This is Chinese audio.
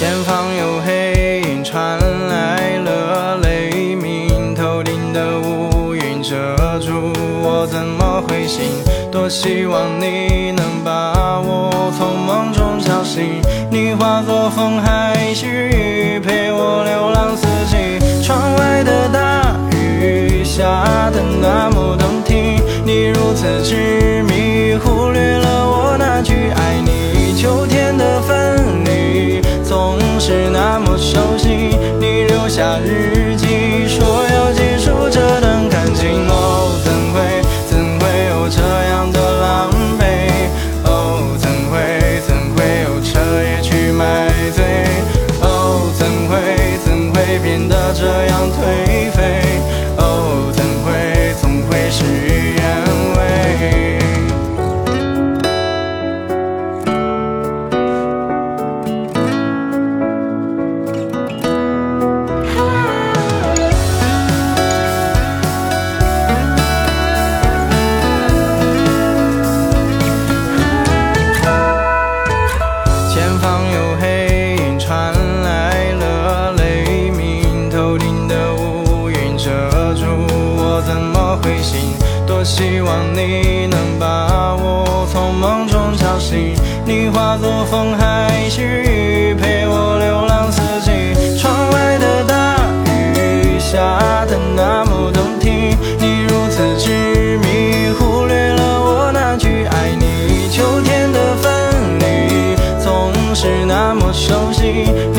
前方有黑影传来了雷鸣头顶的乌云遮住我怎么会醒多希望你能把我从梦中叫醒。你化作风还是雨是那么熟悉你留下日当有黑影传来了雷鸣头顶的乌云遮住我怎么会醒多希望你能把我从梦中叫醒你化作风还是雨陪流星